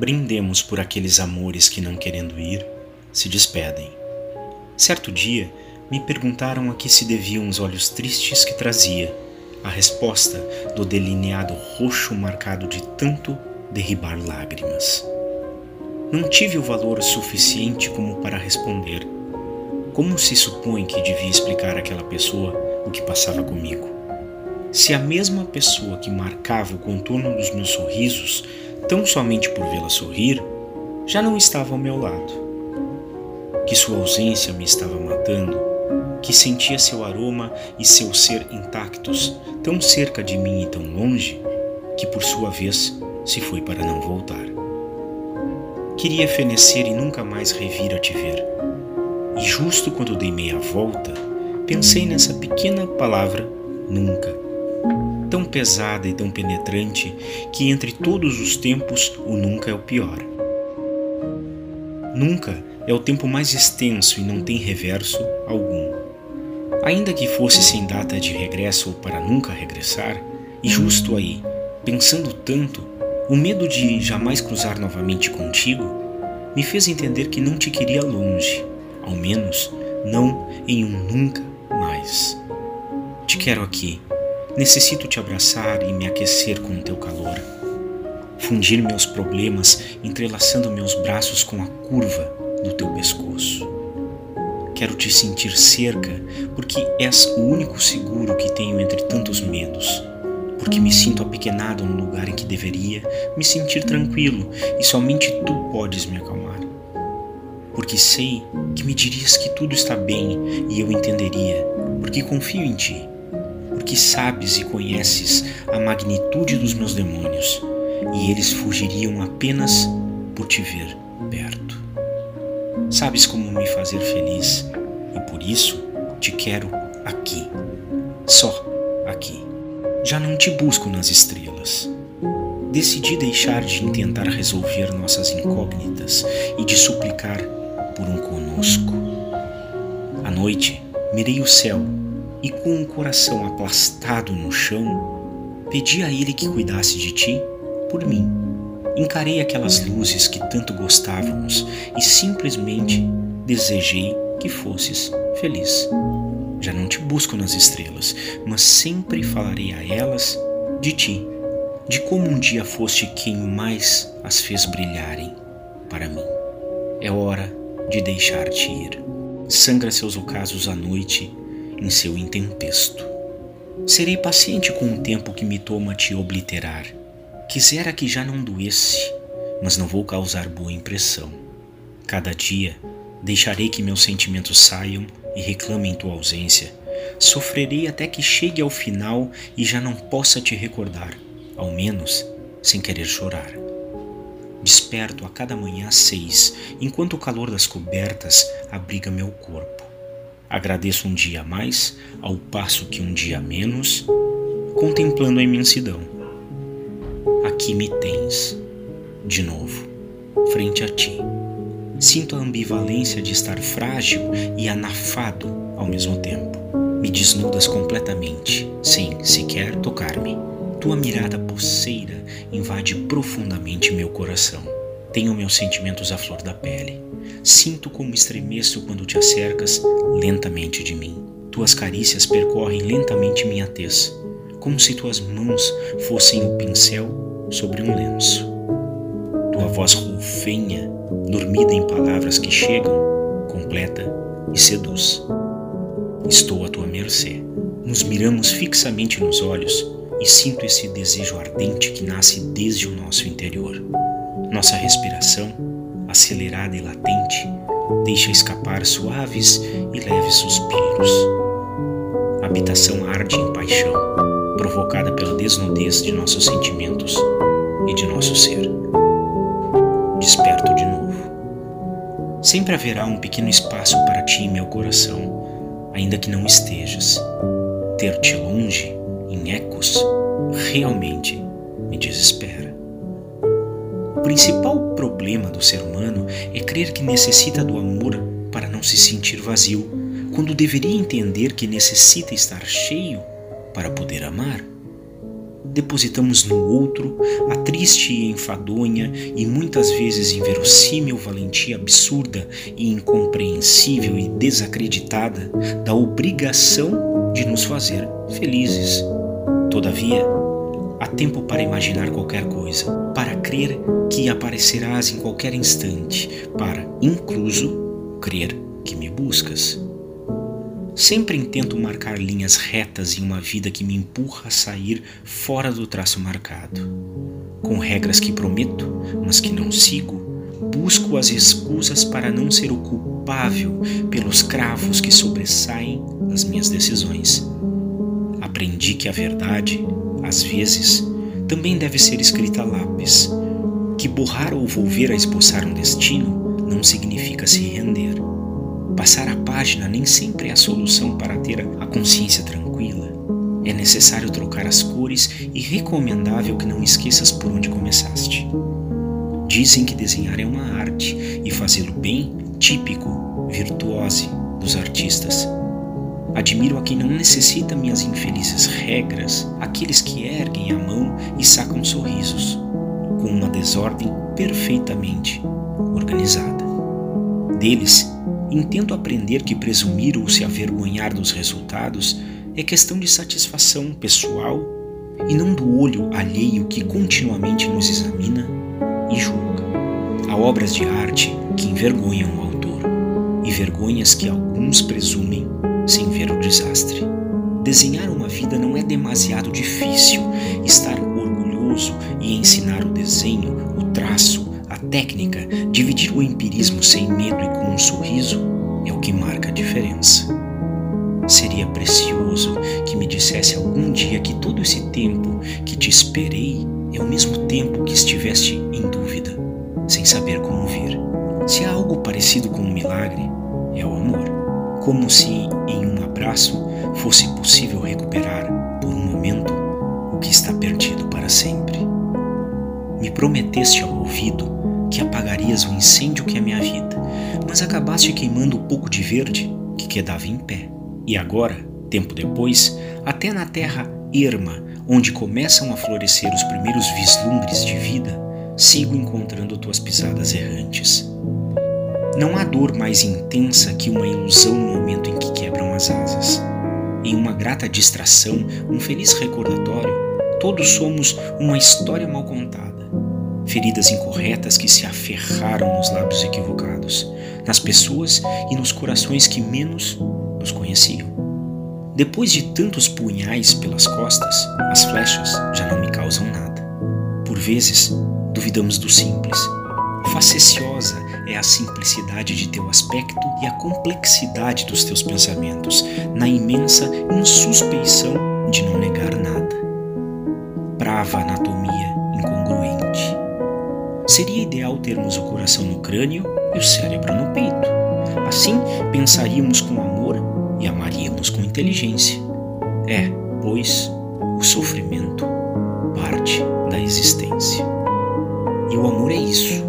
brindemos por aqueles amores que, não querendo ir, se despedem. Certo dia, me perguntaram a que se deviam os olhos tristes que trazia, a resposta do delineado roxo marcado de tanto derribar lágrimas. Não tive o valor suficiente como para responder. Como se supõe que devia explicar àquela pessoa o que passava comigo? Se a mesma pessoa que marcava o contorno dos meus sorrisos tão somente por vê-la sorrir, já não estava ao meu lado. Que sua ausência me estava matando, que sentia seu aroma e seu ser intactos tão cerca de mim e tão longe, que por sua vez se foi para não voltar. Queria fenecer e nunca mais revir a te ver. E justo quando dei meia volta, pensei nessa pequena palavra nunca tão pesada e tão penetrante que entre todos os tempos o nunca é o pior. Nunca é o tempo mais extenso e não tem reverso algum. Ainda que fosse sem data de regresso ou para nunca regressar, e justo aí, pensando tanto, o medo de jamais cruzar novamente contigo me fez entender que não te queria longe, ao menos não em um nunca mais. Te quero aqui, Necessito te abraçar e me aquecer com o teu calor. Fundir meus problemas entrelaçando meus braços com a curva do teu pescoço. Quero te sentir cerca porque és o único seguro que tenho entre tantos medos. Porque me sinto apequenado no lugar em que deveria me sentir tranquilo e somente tu podes me acalmar. Porque sei que me dirias que tudo está bem e eu entenderia, porque confio em ti porque sabes e conheces a magnitude dos meus demônios, e eles fugiriam apenas por te ver perto. Sabes como me fazer feliz, e por isso te quero aqui, só aqui. Já não te busco nas estrelas. Decidi deixar de tentar resolver nossas incógnitas e de suplicar por um conosco. À noite, mirei o céu e com o coração aplastado no chão, pedi a ele que cuidasse de ti por mim. Encarei aquelas luzes que tanto gostávamos e simplesmente desejei que fosses feliz. Já não te busco nas estrelas, mas sempre falarei a elas de ti, de como um dia foste quem mais as fez brilharem para mim. É hora de deixar-te ir. Sangra seus ocasos à noite em seu intempesto. Serei paciente com o tempo que me toma te obliterar. Quisera que já não doesse, mas não vou causar boa impressão. Cada dia deixarei que meus sentimentos saiam e reclamem tua ausência. Sofrerei até que chegue ao final e já não possa te recordar, ao menos sem querer chorar. Desperto a cada manhã às seis, enquanto o calor das cobertas abriga meu corpo. Agradeço um dia a mais, ao passo que um dia a menos, contemplando a imensidão. Aqui me tens, de novo, frente a ti. Sinto a ambivalência de estar frágil e anafado ao mesmo tempo. Me desnudas completamente, sem sequer tocar-me. Tua mirada poceira invade profundamente meu coração. Tenho meus sentimentos à flor da pele. Sinto como estremeço quando te acercas lentamente de mim. Tuas carícias percorrem lentamente minha tez, como se tuas mãos fossem o pincel sobre um lenço. Tua voz rufenha, dormida em palavras que chegam, completa e seduz. Estou à tua mercê. Nos miramos fixamente nos olhos e sinto esse desejo ardente que nasce desde o nosso interior. Nossa respiração acelerada e latente, deixa escapar suaves e leves suspiros. A habitação arde em paixão, provocada pela desnudez de nossos sentimentos e de nosso ser. Desperto de novo. Sempre haverá um pequeno espaço para ti em meu coração, ainda que não estejas. Ter-te longe, em ecos, realmente me desespera. O principal problema do ser humano é crer que necessita do amor para não se sentir vazio, quando deveria entender que necessita estar cheio para poder amar. depositamos no outro a triste e enfadonha e muitas vezes inverossímil valentia absurda e incompreensível e desacreditada da obrigação de nos fazer felizes. Todavia, há tempo para imaginar qualquer coisa, para crer que aparecerás em qualquer instante, para, incluso, crer que me buscas. Sempre intento marcar linhas retas em uma vida que me empurra a sair fora do traço marcado. Com regras que prometo, mas que não sigo, busco as escusas para não ser o culpável pelos cravos que sobressaem nas minhas decisões. Aprendi que a verdade, às vezes, também deve ser escrita a lápis, que borrar ou volver a esboçar um destino não significa se render. Passar a página nem sempre é a solução para ter a consciência tranquila. É necessário trocar as cores e recomendável que não esqueças por onde começaste. Dizem que desenhar é uma arte e fazê-lo bem, típico, virtuose dos artistas. Admiro a quem não necessita minhas infelizes regras, aqueles que erguem a mão e sacam sorrisos, com uma desordem perfeitamente organizada. Deles, Intento aprender que presumir ou se avergonhar dos resultados é questão de satisfação pessoal e não do olho alheio que continuamente nos examina e julga. Há obras de arte que envergonham o autor e vergonhas que alguns presumem sem ver o desastre. Desenhar uma vida não é demasiado difícil. Estar orgulhoso e ensinar o desenho, o traço, a técnica, dividir o empirismo sem medo e com um sorriso é o que marca a diferença. Seria precioso que me dissesse algum dia que todo esse tempo que te esperei é o mesmo tempo que estiveste em dúvida, sem saber como vir. Se há algo parecido com um milagre, é o amor. Como se em um abraço fosse possível recuperar, por um momento, o que está perdido para sempre. Me prometeste ao ouvido que apagarias o incêndio que é minha vida, mas acabaste queimando o pouco de verde que quedava em pé. E agora, tempo depois, até na terra erma, onde começam a florescer os primeiros vislumbres de vida, sigo encontrando tuas pisadas errantes. Não há dor mais intensa que uma ilusão no momento em que quebram as asas. Em uma grata distração, um feliz recordatório, todos somos uma história mal contada feridas incorretas que se aferraram nos lábios equivocados, nas pessoas e nos corações que menos nos conheciam. Depois de tantos punhais pelas costas, as flechas já não me causam nada. Por vezes, duvidamos do simples. Faceciosa é a simplicidade de teu aspecto e a complexidade dos teus pensamentos, na imensa insuspeição de não negar nada. Brava anatomia incongruente. Seria ideal termos o coração no crânio e o cérebro no peito. Assim, pensaríamos com amor e amaríamos com inteligência. É, pois, o sofrimento parte da existência. E o amor é isso,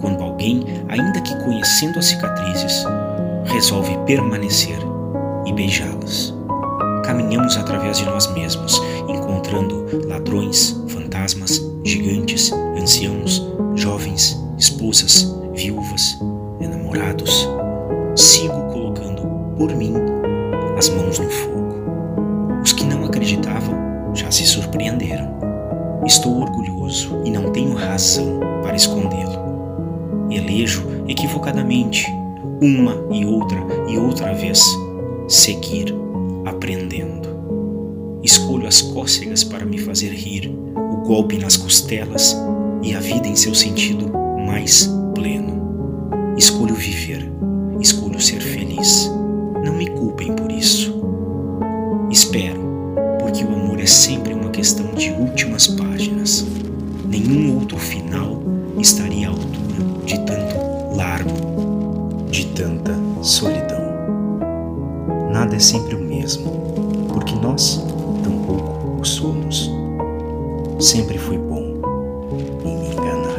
quando alguém, ainda que conhecendo as cicatrizes, resolve permanecer e beijá-las. Caminhamos através de nós mesmos, encontrando ladrões, fantasmas, gigantes, anciãos, jovens, esposas, viúvas, enamorados. Sigo colocando por mim as mãos no fogo. Os que não acreditavam já se surpreenderam. Estou orgulhoso e não tenho razão para escondê-lo. Elejo equivocadamente, uma e outra e outra vez, seguir aprendendo. Escolho as cócegas para me fazer rir, o golpe nas costelas e a vida em seu sentido mais pleno. Escolho viver, escolho ser feliz. Não me culpem por isso. Espero, porque o amor é sempre uma questão de últimas páginas. Nenhum outro final estaria à altura de tanto largo, de tanta solidão. Nada é sempre o mesmo, porque nós tampouco o somos. Sempre fui bom em me enganar.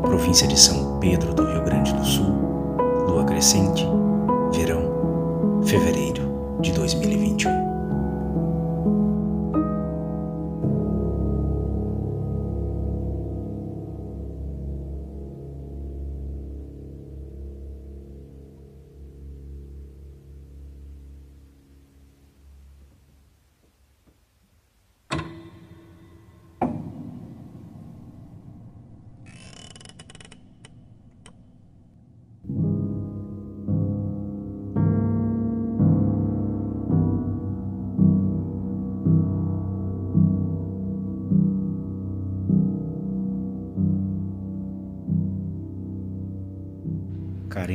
Província de São Pedro do Rio Grande do Sul, lua crescente, verão, fevereiro de 2021.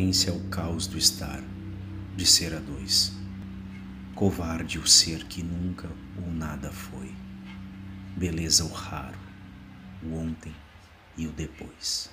é ao caos do estar, de ser a dois. Covarde o ser que nunca ou nada foi. Beleza o raro, o ontem e o depois.